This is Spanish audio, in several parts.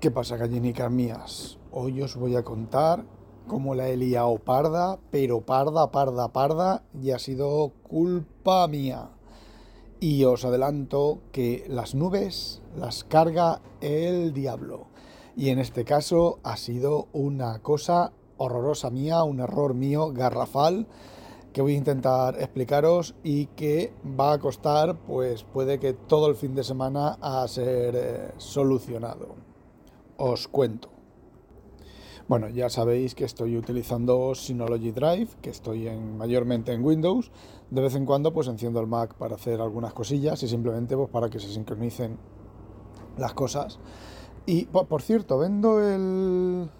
¿Qué pasa, gallinicas mías? Hoy os voy a contar cómo la he liado parda, pero parda, parda, parda, y ha sido culpa mía. Y os adelanto que las nubes las carga el diablo. Y en este caso ha sido una cosa horrorosa mía, un error mío garrafal que voy a intentar explicaros y que va a costar, pues puede que todo el fin de semana a ser eh, solucionado os cuento. Bueno, ya sabéis que estoy utilizando Synology Drive, que estoy en, mayormente en Windows. De vez en cuando pues enciendo el Mac para hacer algunas cosillas y simplemente pues para que se sincronicen las cosas. Y por, cierto, vendo el,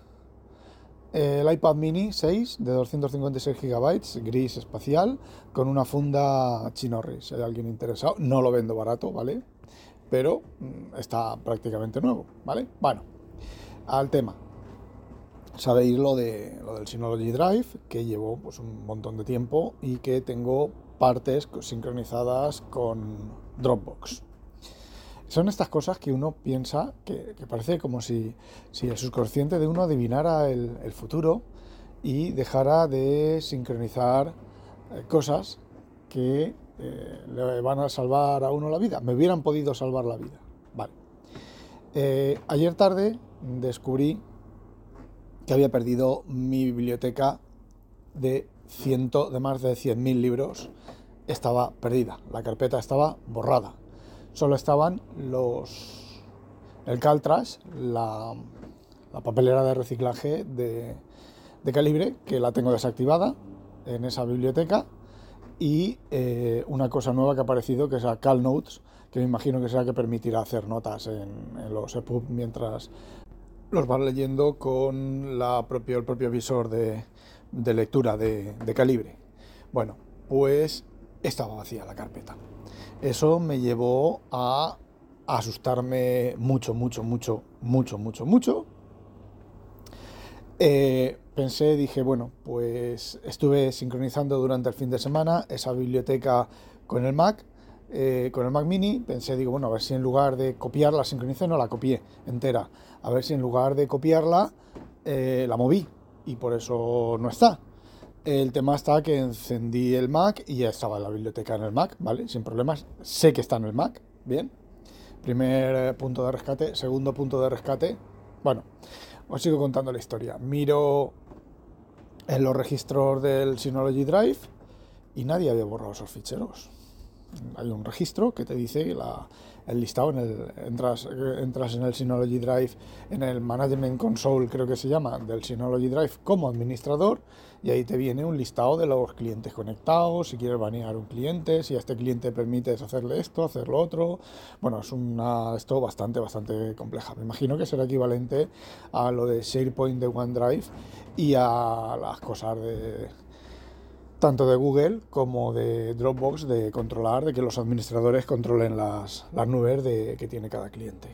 el iPad mini 6 de 256 GB, gris espacial, con una funda Chinorri. Si hay alguien interesado, no lo vendo barato, ¿vale? Pero mm, está prácticamente nuevo, ¿vale? Bueno, al tema. Sabéis lo, de, lo del Synology Drive, que llevo pues, un montón de tiempo y que tengo partes sincronizadas con Dropbox. Son estas cosas que uno piensa que, parece como si, si, el subconsciente de uno adivinara el, futuro y dejara de sincronizar eh, cosas que eh, le van a salvar a uno la vida. Me hubieran podido salvar la vida. Eh, ayer tarde descubrí que había perdido mi biblioteca de, ciento, de más de 100.000 libros. Estaba perdida, la carpeta estaba borrada. Solo estaban los el Caltrash, la, la papelera de reciclaje de, de, calibre, que la tengo desactivada en esa biblioteca, y eh, una cosa nueva que ha aparecido, que es la CalNotes, que me imagino que será que permitirá hacer notas en, los EPUB mientras los vas leyendo con el propio visor de, lectura de, calibre. Bueno, pues estaba vacía la carpeta. Eso me llevó a asustarme mucho, mucho, mucho, mucho, mucho, mucho. Eh, pensé, dije, bueno, pues estuve sincronizando durante el fin de semana esa biblioteca con el Mac eh, con el Mac Mini pensé, digo, bueno, a ver si en lugar de copiarla, sincronicé, no la copié entera. A ver si en lugar de copiarla, eh, la moví y por eso no está. El tema está que encendí el Mac y ya estaba la biblioteca en el Mac, ¿vale? Sin problemas. Sé que está en el Mac, bien. Primer eh, punto de rescate. Segundo punto de rescate. Bueno, os sigo contando la historia. Miro en los registros del Synology Drive y nadie había borrado esos ficheros hay un registro que te dice el listado, en el, entras, entras en el Synology Drive, en el Management Console creo que se llama, del Synology Drive como administrador y ahí te viene un listado de los clientes conectados, si quieres banear un cliente, si a este cliente permites hacerle esto, hacer lo otro. Bueno, es una, esto bastante, bastante compleja. Me imagino que será equivalente a lo de SharePoint de OneDrive y a las cosas de tanto de Google como de Dropbox de controlar, de que los administradores controlen las, nubes de, que tiene cada cliente.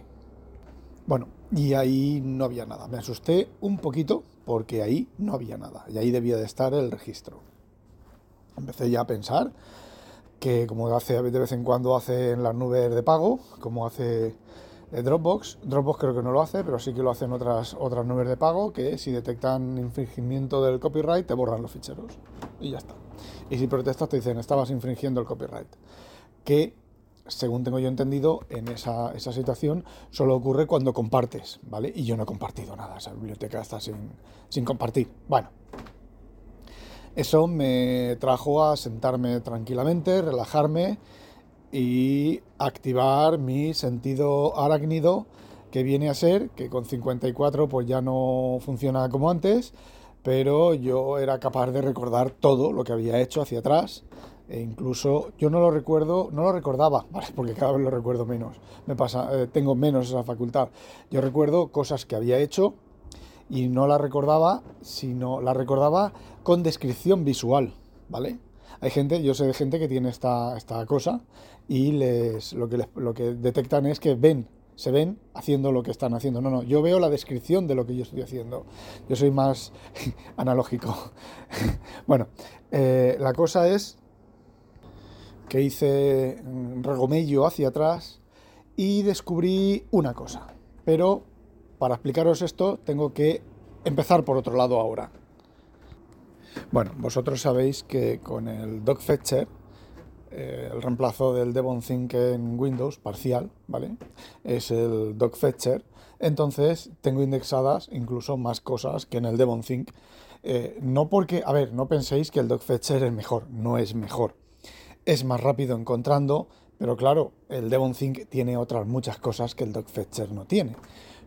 Bueno, y ahí no había nada. Me asusté un poquito porque ahí no había nada y ahí debía de estar el registro. Empecé ya a pensar que como hace de vez en cuando hace en las nubes de pago, como hace Dropbox, Dropbox creo que no lo hace, pero sí que lo hacen otras, otras nubes de pago que si detectan infringimiento del copyright te borran los ficheros y ya está. Y si protestas te dicen estabas infringiendo el copyright. Que, según tengo yo entendido, en esa, esa situación solo ocurre cuando compartes, ¿vale? Y yo no he compartido nada, esa biblioteca está sin, sin compartir. Bueno, eso me trajo a sentarme tranquilamente, relajarme y activar mi sentido arácnido que viene a ser que con 54 pues ya no funciona como antes, pero yo era capaz de recordar todo lo que había hecho hacia atrás e incluso yo no lo recuerdo, no lo recordaba, porque cada vez lo recuerdo menos. Me pasa, eh, tengo menos esa facultad. Yo recuerdo cosas que había hecho y no las recordaba, sino las recordaba con descripción visual, ¿vale? Hay gente, yo sé de gente que tiene esta, esta cosa y les, lo, que lo que detectan es que ven, se ven haciendo lo que están haciendo. No, no, yo veo la descripción de lo que yo estoy haciendo. Yo soy más analógico. bueno, eh, la cosa es que hice regomello hacia atrás y descubrí una cosa. Pero para explicaros esto tengo que empezar por otro lado ahora. Bueno, vosotros sabéis que con el Dogfetcher, eh, el reemplazo del Devonthink en Windows parcial, ¿vale? Es el Dogfetcher. Entonces tengo indexadas incluso más cosas que en el Devonthink. Eh, no porque, a ver, no penséis que el Dogfetcher es mejor, no es mejor. Es más rápido encontrando, pero claro, el Devonthink tiene otras muchas cosas que el Dogfetcher no tiene.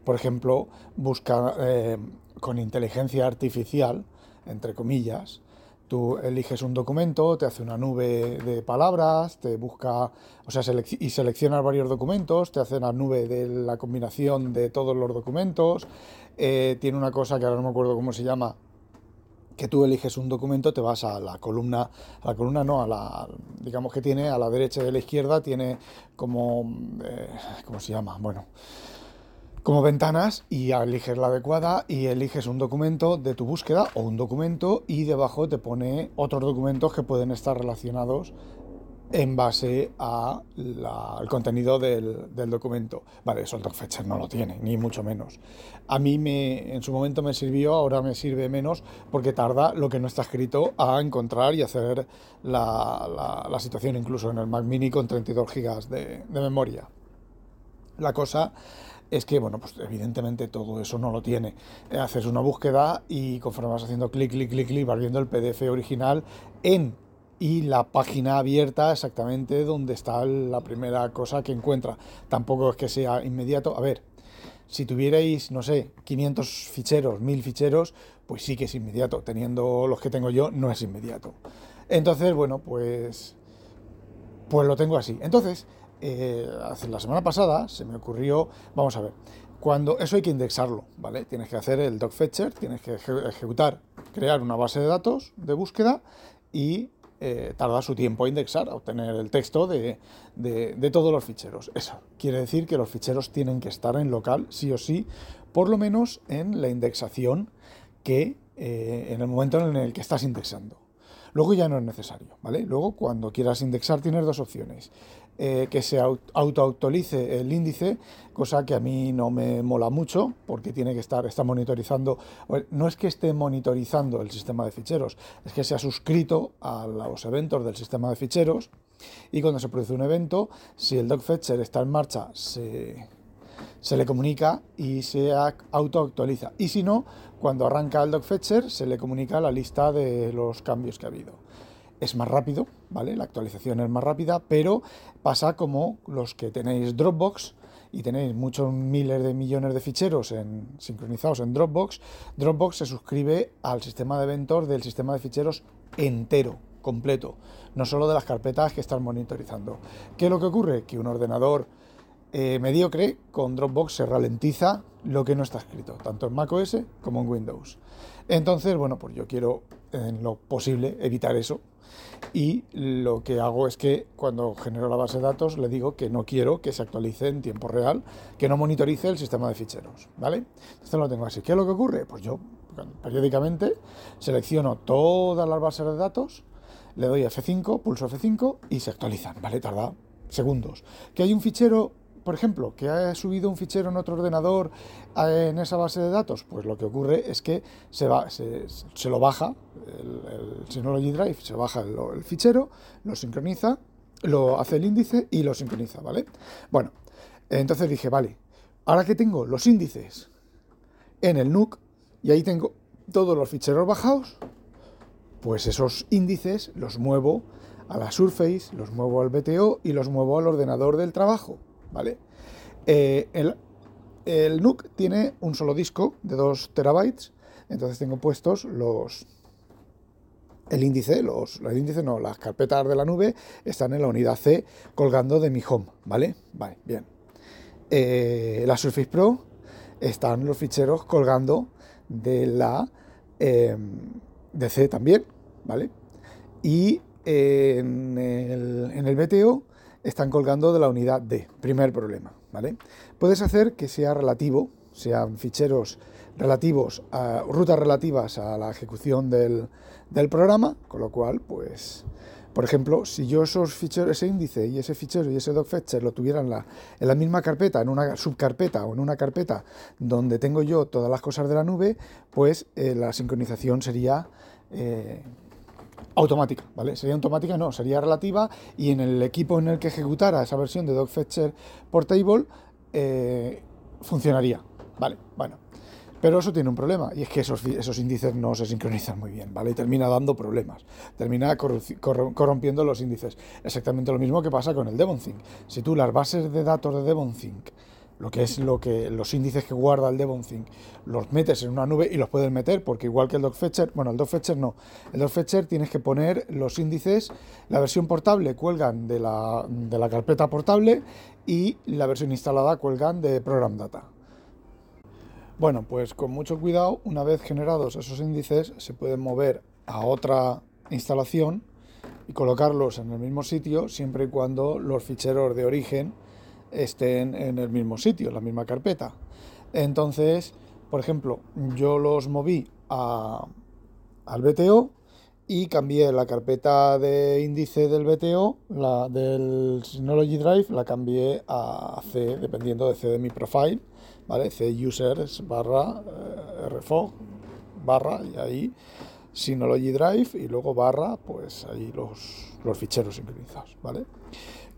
Por ejemplo, busca eh, con inteligencia artificial, entre comillas, tú eliges un documento, te hace una nube de palabras, te busca, o sea, y seleccionas varios documentos, te hace una nube de la combinación de todos los documentos, eh, tiene una cosa que ahora no me acuerdo cómo se llama, que tú eliges un documento, te vas a la columna, a la columna no, a la, digamos que tiene a la derecha y a la izquierda, tiene como, eh, ¿cómo se llama? Bueno, como ventanas y eliges la adecuada y eliges un documento de tu búsqueda o un documento y debajo te pone otros documentos que pueden estar relacionados en base al contenido del, documento. Vale, eso el DocFetcher no lo tiene, ni mucho menos. A mí me, en su momento me sirvió, ahora me sirve menos porque tarda lo que no está escrito a encontrar y hacer la, situación incluso en el Mac Mini con 32 GB de, de memoria. La cosa es que, bueno, pues evidentemente todo eso no lo tiene. Haces una búsqueda y conforme vas haciendo clic, clic, clic, clic, vas viendo el PDF original en y la página abierta exactamente donde está la primera cosa que encuentra. Tampoco es que sea inmediato. A ver, si tuvierais, no sé, 500 ficheros, 1000 ficheros, pues sí que es inmediato. Teniendo los que tengo yo, no es inmediato. Entonces, bueno, pues, pues lo tengo así. Entonces, eh, la semana pasada se me ocurrió, vamos a ver, cuando eso hay que indexarlo, ¿vale? Tienes que hacer el fetcher tienes que ejecutar, crear una base de datos de búsqueda y eh, tarda su tiempo a indexar, a obtener el texto de, de, todos los ficheros. Eso quiere decir que los ficheros tienen que estar en local, sí o sí, por lo menos en la indexación que eh, en el momento en el que estás indexando. Luego ya no es necesario, ¿vale? Luego cuando quieras indexar tienes dos opciones. Eh, que se auto-actualice el índice, cosa que a mí no me mola mucho porque tiene que estar, está monitorizando, no es que esté monitorizando el sistema de ficheros, es que se ha suscrito a los eventos del sistema de ficheros y cuando se produce un evento, si el dogfetcher está en marcha, se, se le comunica y se auto-actualiza. Y si no, cuando arranca el dogfetcher, se le comunica la lista de los cambios que ha habido es más rápido, ¿vale? La actualización es más rápida, pero pasa como los que tenéis Dropbox y tenéis muchos miles de millones de ficheros sincronizados en Dropbox, Dropbox se suscribe al sistema de eventos del sistema de ficheros entero, completo, no solo de las carpetas que están monitorizando. ¿Qué es lo que ocurre? Que un ordenador eh, mediocre con Dropbox se ralentiza lo que no está escrito, tanto en macOS como en Windows. Entonces, bueno, pues yo quiero en lo posible evitar eso y lo que hago es que cuando genero la base de datos le digo que no quiero que se actualice en tiempo real, que no monitorice el sistema de ficheros, ¿vale? Esto lo tengo así. ¿Qué es lo que ocurre? Pues yo periódicamente selecciono todas las bases de datos, le doy F5, pulso F5 y se actualizan, ¿vale? Tarda segundos. Que hay un fichero por ejemplo, que ha subido un fichero en otro ordenador en esa base de datos, pues lo que ocurre es que se, lo baja, el, Synology Drive se baja el, fichero, lo sincroniza, lo hace el índice y lo sincroniza, ¿vale? Bueno, entonces dije, vale, ahora que tengo los índices en el NUC y ahí tengo todos los ficheros bajados, pues esos índices los muevo a la Surface, los muevo al BTO y los muevo al ordenador del trabajo. ¿Vale? Eh, el, el NUC tiene un solo disco de 2 terabytes, entonces tengo puestos los el índice, los, índices no, las carpetas de la nube están en la unidad C colgando de mi home, ¿vale? Vale, bien. Eh, la Surface Pro están los ficheros colgando de la em, de C también, ¿vale? Y en el, en el BTO están colgando de la unidad D. Primer problema, ¿vale? Puedes hacer que sea relativo, sean ficheros relativos a rutas relativas a la ejecución del, programa, con lo cual, pues, Por ejemplo, si yo esos ficheros, ese índice y ese fichero y ese docfetcher lo tuviera en la, en la misma carpeta, en una subcarpeta o en una carpeta donde tengo yo todas las cosas de la nube, pues eh, la sincronización sería eh, automática, ¿vale? Sería automática, no, sería relativa y en el equipo en el que ejecutara esa versión de docfetcher portable eh, funcionaría, ¿vale? Bueno, pero eso tiene un problema, y es que esos, esos índices no se sincronizan muy bien, ¿vale? Y termina dando problemas, termina corrompiendo los índices. Exactamente lo mismo que pasa con el DevonThink. Si tú las bases de datos de DevonThink, lo que es lo que los índices que guarda el DevonThink, los metes en una nube y los puedes meter, porque igual que el Dogfetcher, bueno, el Dogfetcher no, el Dogfetcher tienes que poner los índices, la versión portable cuelgan de la, de la carpeta portable y la versión instalada cuelgan de Program Data. Bueno, pues con mucho cuidado, una vez generados esos índices, se pueden mover a otra instalación y colocarlos en el mismo sitio siempre y cuando los ficheros de origen estén en el mismo sitio, en la misma carpeta. Entonces, por ejemplo, yo los moví a, al BTO y cambié la carpeta de índice del BTO, la del Synology Drive, la cambié a C, dependiendo de C de mi profile ¿vale? C users barra eh, rfog barra y ahí Synology Drive y luego barra, pues ahí los, los ficheros sincronizados, ¿vale?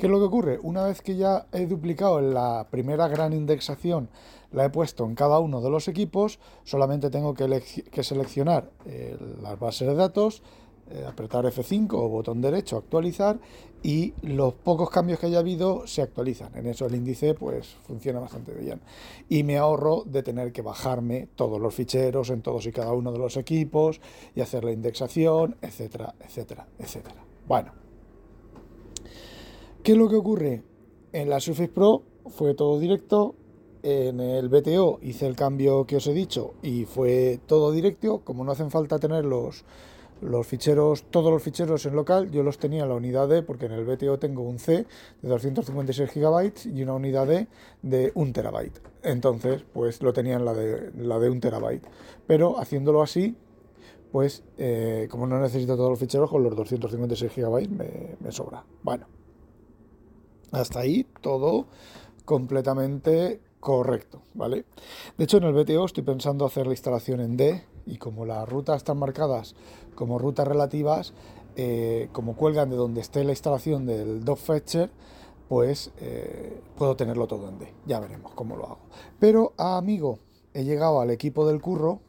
¿Qué es lo que ocurre? Una vez que ya he duplicado la primera gran indexación, la he puesto en cada uno de los equipos, solamente tengo que, seleccionar eh, las bases de datos, eh, apretar F5 o botón derecho, actualizar y los pocos cambios que haya habido se actualizan. En eso el índice pues funciona bastante bien. Y me ahorro de tener que bajarme todos los ficheros en todos y cada uno de los equipos y hacer la indexación, etcétera, etcétera, etcétera. Bueno, ¿qué es lo que ocurre? En la Surface Pro fue todo directo, en el BTO hice el cambio que os he dicho y fue todo directo, como no hacen falta tener los los ficheros, todos los ficheros en local, yo los tenía en la unidad D, porque en el BTO tengo un C de 256 GB y una unidad D de 1 terabyte. Entonces, pues lo tenía en la de, la de 1 terabyte. Pero haciéndolo así, pues eh, como no necesito todos los ficheros, con los 256 GB me, me sobra. Bueno, hasta ahí todo completamente correcto, ¿vale? De hecho, en el BTO estoy pensando hacer la instalación en D y como las rutas están marcadas como rutas relativas, eh, como cuelgan de donde esté la instalación del Dogfetcher, pues eh, puedo tenerlo todo en D. Ya veremos cómo lo hago. Pero, amigo, he llegado al equipo del curro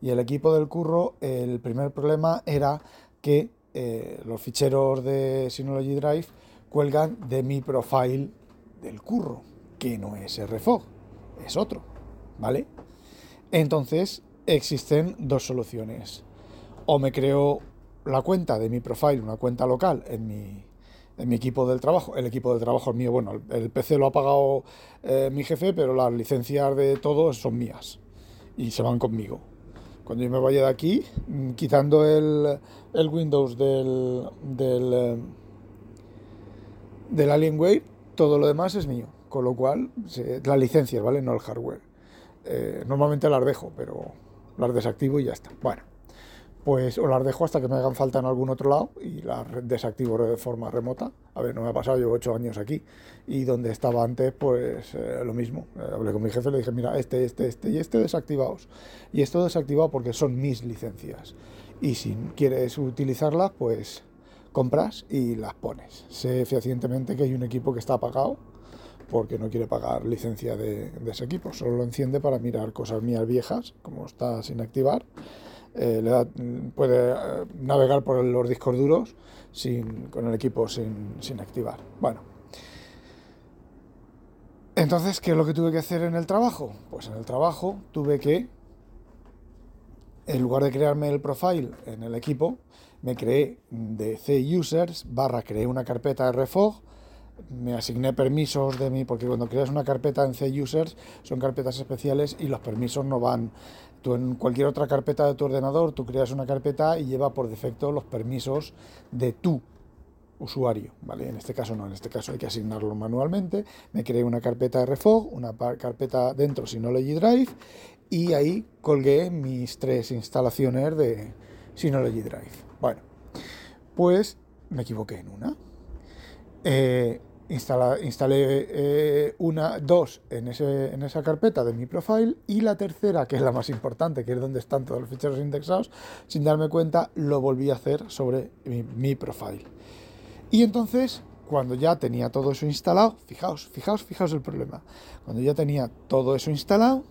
y el equipo del curro, el primer problema era que eh, los ficheros de Synology Drive cuelgan de mi profile del curro, que no es RFOG, es otro, ¿vale? Entonces, existen dos soluciones. O me creo la cuenta de mi profile, una cuenta local en mi, en mi equipo del trabajo. El equipo del trabajo es mío. Bueno, el, PC lo ha pagado eh, mi jefe, pero las licencias de todos son mías y se van conmigo. Cuando yo me vaya de aquí, mm, quitando el, el Windows del, del, eh, del Alienware, todo lo demás es mío. Con lo cual, las licencias, ¿vale? No el hardware. Eh, normalmente las dejo, pero las desactivo y ya está. Bueno, pues o las dejo hasta que me hagan falta en algún otro lado y las desactivo de forma remota. A ver, no me ha pasado, llevo ocho años aquí y donde estaba antes, pues eh, lo mismo. Eh, hablé con mi jefe, le dije, mira, este, este, este y este desactivados. Y esto desactivado porque son mis licencias. Y si quieres utilizarlas, pues compras y las pones. Sé fehacientemente que hay un equipo que está apagado porque no quiere pagar licencia de, ese equipo. Solo lo enciende para mirar cosas mías viejas, como está sin activar. Eh, le da, puede eh, navegar por los discos duros sin, con el equipo sin, sin activar. Bueno. Entonces, ¿qué es lo que tuve que hacer en el trabajo? Pues en el trabajo tuve que, en lugar de crearme el profile en el equipo, me creé de C users barra creé una carpeta RFOG me asigné permisos de mí, porque cuando creas una carpeta en C-Users son carpetas especiales y los permisos no van. Tú en cualquier otra carpeta de tu ordenador, tú creas una carpeta y lleva por defecto los permisos de tu usuario, ¿vale? En este caso no, en este caso hay que asignarlo manualmente. Me creé una carpeta RFOG, una carpeta dentro Synology Drive y ahí colgué mis tres instalaciones de Synology Drive. Bueno, pues me equivoqué en una. Eh, instalé eh, una, dos en, ese, en esa carpeta de mi profile y la tercera, que es la más importante, que es donde están todos los ficheros indexados, sin darme cuenta, lo volví a hacer sobre mi, mi profile. Y entonces, cuando ya tenía todo eso instalado, fijaos, fijaos, fijaos el problema. Cuando ya tenía todo eso instalado,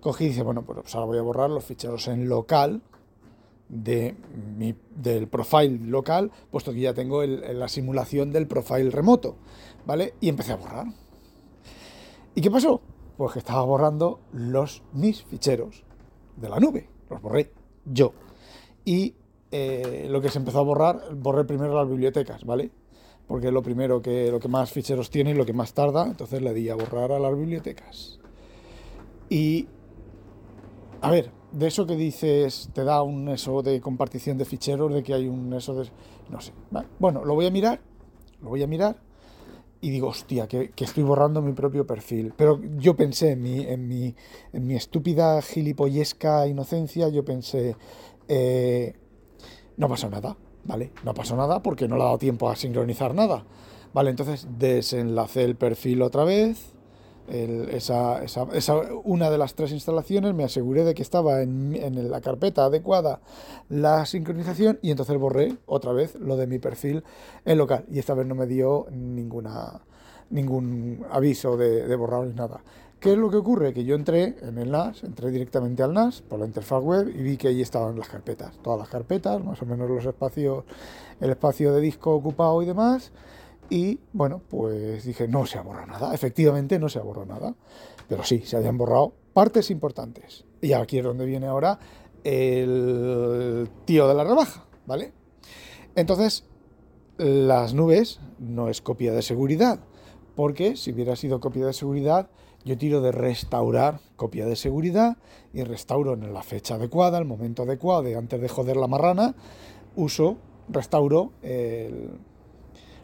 cogí y dije, bueno, pues ahora voy a borrar los ficheros en local de mi, del profile local, puesto que ya tengo la simulación del profile remoto, ¿vale? Y empecé a borrar. ¿Y qué pasó? Pues que estaba borrando los mis ficheros de la nube, los borré yo. Y eh, lo que se empezó a borrar, borré primero las bibliotecas, ¿vale? Porque es lo primero que, lo que más ficheros tiene y lo que más tarda, entonces le di a borrar a las bibliotecas. Y, a ver, de eso que dices, te da un eso de compartición de ficheros, de que hay un eso de... No sé. Bueno, lo voy a mirar, lo voy a mirar y digo, hostia, que, estoy borrando mi propio perfil. Pero yo pensé en mi, en mi, en mi estúpida gilipollesca inocencia, yo pensé, eh, no pasó nada, ¿vale? No pasó nada porque no le ha dado tiempo a sincronizar nada. Vale, entonces desenlacé el perfil otra vez esa, una de las tres instalaciones, me aseguré de que estaba en, la carpeta adecuada la sincronización y entonces borré otra vez lo de mi perfil en local. Y esta vez no me dio ninguna, ningún aviso de, de borrar ni nada. ¿Qué es lo que ocurre? Que yo entré en el NAS, entré directamente al NAS por la interfaz web y vi que ahí estaban las carpetas, todas las carpetas, más o menos los espacios, el espacio de disco ocupado y demás y bueno, pues dije, no se ha borrado nada. Efectivamente, no se ha borrado nada. Pero sí, se habían borrado partes importantes. Y aquí es donde viene ahora el tío de la rebaja, ¿vale? Entonces, las nubes no es copia de seguridad. Porque si hubiera sido copia de seguridad, yo tiro de restaurar copia de seguridad y restauro en la fecha adecuada, el momento adecuado, de antes de joder la marrana, uso, restauro el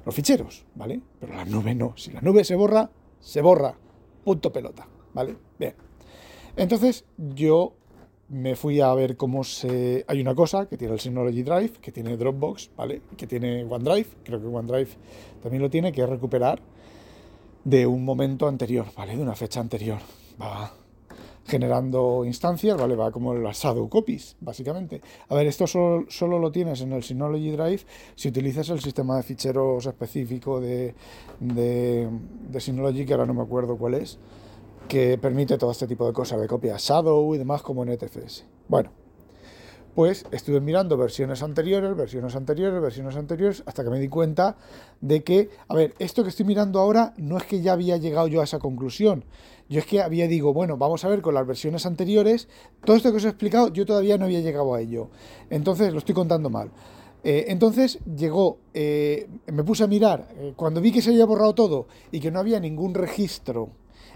los ficheros, ¿vale? Pero la nube no. Si la nube se borra, se borra. Punto pelota, ¿vale? Bien. Entonces yo me fui a ver cómo se... Hay una cosa que tiene el Synology Drive, que tiene Dropbox, ¿vale? Que tiene OneDrive, creo que OneDrive también lo tiene, que es recuperar de un momento anterior, ¿vale? De una fecha anterior. Va, generando instancias, ¿vale? Va como las shadow copies, básicamente. A ver, esto solo, lo tienes en el Synology Drive si utilizas el sistema de ficheros específico de, de, de Synology, que ahora no me acuerdo cuál es, que permite todo este tipo de cosas, de copias shadow y demás como en ETFS. Bueno, pues estuve mirando versiones anteriores, versiones anteriores, versiones anteriores, hasta que me di cuenta de que, a ver, esto que estoy mirando ahora no es que ya había llegado yo a esa conclusión. Yo es que había digo, bueno, vamos a ver con las versiones anteriores, todo esto que os he explicado, yo todavía no había llegado a ello. Entonces, lo estoy contando mal. Eh, entonces llegó, eh, me puse a mirar, eh, cuando vi que se había borrado todo y que no había ningún registro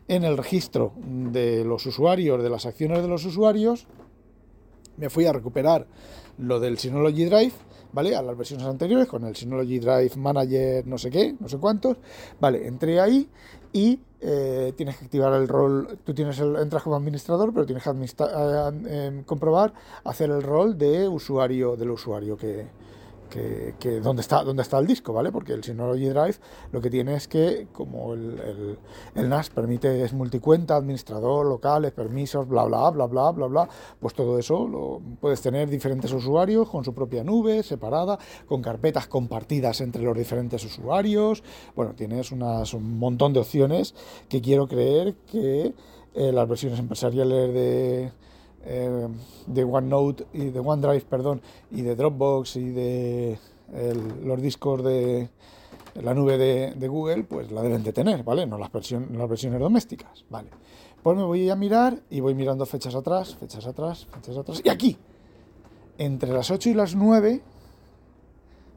en el registro de los usuarios, de las acciones de los usuarios, me fui a recuperar lo del Synology Drive, ¿vale? A las versiones anteriores, con el Synology Drive Manager no sé qué, no sé cuántos, ¿vale? Entré ahí y eh, tienes que activar el rol, tú tienes el, entras como administrador, pero tienes que eh, em, comprobar, hacer el rol de usuario, del usuario que, que, dónde, está, dónde está el disco, ¿vale? Porque el Synology Drive lo que tiene es que, como el, el, NAS permite, es multicuenta, administrador, locales, permisos, bla, bla, bla, bla, bla, bla, pues todo eso lo puedes tener diferentes usuarios con su propia nube, separada, con carpetas compartidas entre los diferentes usuarios. Bueno, tienes un montón de opciones que quiero creer que eh, las versiones empresariales de eh, de OneNote y de OneDrive, perdón, y de Dropbox y de los discos de la nube de, Google, pues la deben de tener, ¿vale? No las, las versiones domésticas, ¿vale? Pues me voy a mirar y voy mirando fechas atrás, fechas atrás, fechas atrás. Y aquí, entre las 8 y las 9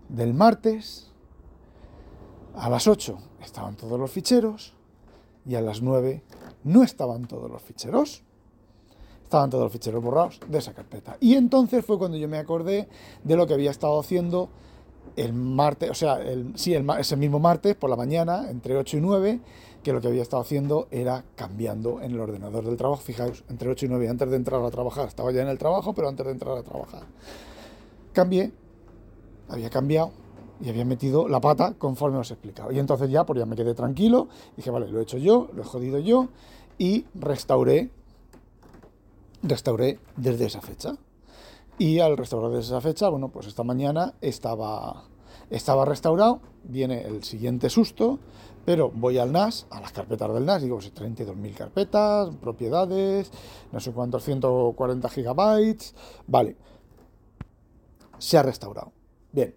del martes, a las 8 estaban todos los ficheros y a las 9 no estaban todos los ficheros estaban todos los ficheros borrados de esa carpeta. Y entonces fue cuando yo me acordé de lo que había estado haciendo el martes, o sea, el, sí, el, ese mismo martes por la mañana, entre 8 y 9, que lo que había estado haciendo era cambiando en el ordenador del trabajo. Fijaos, entre 8 y 9, antes de entrar a trabajar, estaba ya en el trabajo, pero antes de entrar a trabajar. Cambié, había cambiado, y había metido la pata conforme os he explicado. Y entonces ya, pues ya me quedé tranquilo, dije, vale, lo he hecho yo, lo he jodido yo y restauré, restauré desde esa fecha. Y al restaurar desde esa fecha, bueno, pues esta mañana estaba, estaba restaurado, viene el siguiente susto, pero voy al NAS, a las carpetas del NAS, digo, pues 32.000 carpetas, propiedades, no sé cuántos, 140 gigabytes, vale, se ha restaurado. Bien,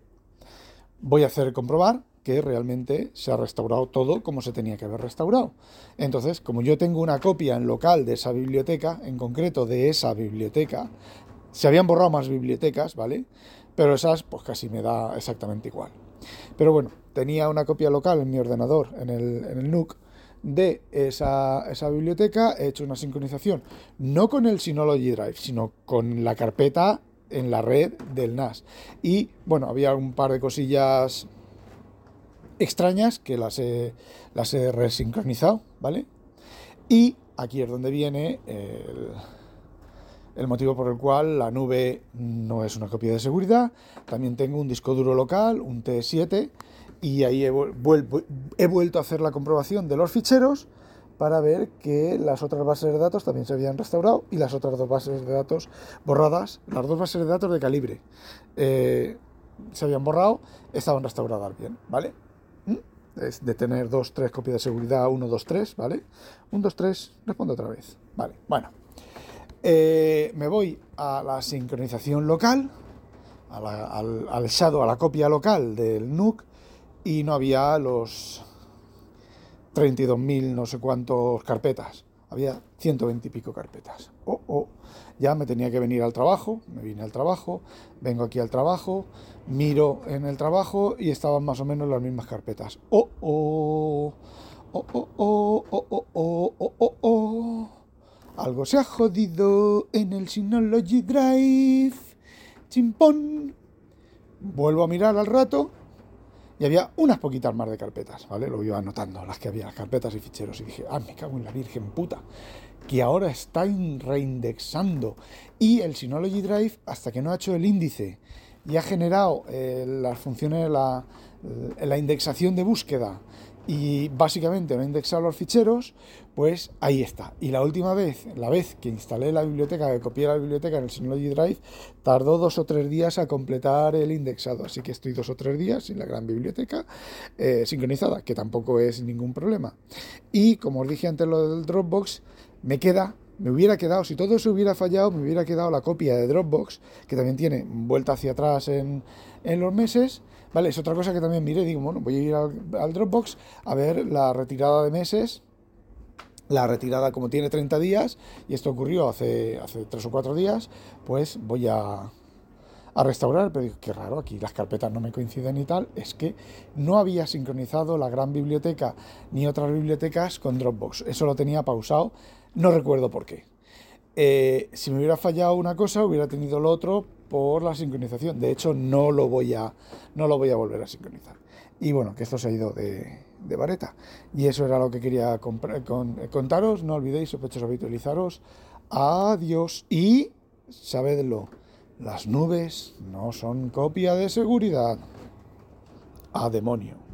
voy a hacer comprobar que realmente se ha restaurado todo como se tenía que haber restaurado. Entonces, como yo tengo una copia en local de esa biblioteca, en concreto de esa biblioteca, se habían borrado más bibliotecas, ¿vale? Pero esas, pues casi me da exactamente igual. Pero bueno, tenía una copia local en mi ordenador, en el, en NUC, de esa, biblioteca, he hecho una sincronización, no con el Synology Drive, sino con la carpeta en la red del NAS. Y bueno, había un par de cosillas extrañas que las he, las he resincronizado, ¿vale? Y aquí es donde viene el motivo por el cual la nube no es una copia de seguridad. También tengo un disco duro local, un T7, y ahí he, vuelto a hacer la comprobación de los ficheros para ver que las otras bases de datos también se habían restaurado y las otras dos bases de datos borradas, las dos bases de datos de calibre, eh, se habían borrado, estaban restauradas bien, ¿vale? De tener dos, tres copias de seguridad, 1, 2, 3, ¿vale? 1, 2, 3, respondo otra vez, ¿vale? Bueno. Eh, me voy a la sincronización local, al, shadow, a la copia local del NUC, y no había los 32.000 no sé cuántos carpetas. Había 120 y pico carpetas. Oh, oh, ya me tenía que venir al trabajo, me vine al trabajo, vengo aquí al trabajo, miro en el trabajo y estaban más o menos las mismas carpetas. Oh, oh, oh, oh, oh, oh, oh, oh, oh, oh. oh. Algo se ha jodido en el Synology Drive. Chimpón. Vuelvo a mirar al rato y había unas poquitas más de carpetas, ¿vale? Lo iba anotando, las que había, las carpetas y ficheros. Y dije, ah, me cago en la virgen puta, que ahora está reindexando. Y el Synology Drive, hasta que no ha hecho el índice y ha generado eh, las funciones, la, la indexación de búsqueda y básicamente no he indexado los ficheros, pues ahí está. Y la última vez, la vez que instalé la biblioteca, que copié la biblioteca en el Synology Drive, tardó dos o tres días a completar el indexado. Así que estoy dos o tres días sin la gran biblioteca eh, sincronizada, que tampoco es ningún problema. Y como os dije antes lo del Dropbox, me queda me hubiera quedado, si todo eso hubiera fallado, me hubiera quedado la copia de Dropbox, que también tiene vuelta hacia atrás en, en los meses, Vale, es otra cosa que también miré, digo, bueno, voy a ir al, Dropbox a ver la retirada de meses la retirada como tiene 30 días y esto ocurrió hace, hace 3 o 4 días, pues voy a, a restaurar, pero digo, qué raro, aquí las carpetas no me coinciden y tal, es que no había sincronizado la gran biblioteca ni otras bibliotecas con Dropbox, eso lo tenía pausado, no recuerdo por qué. Eh, si me hubiera fallado una cosa, hubiera tenido lo otro por la sincronización. De hecho, no lo voy a, no lo voy a volver a sincronizar. Y bueno, que esto se ha ido de, de vareta. Y eso era lo que quería contaros. No olvidéis, sospechosos, habitualizaros. Adiós. Y sabedlo, las nubes no son copia de seguridad. A demonio.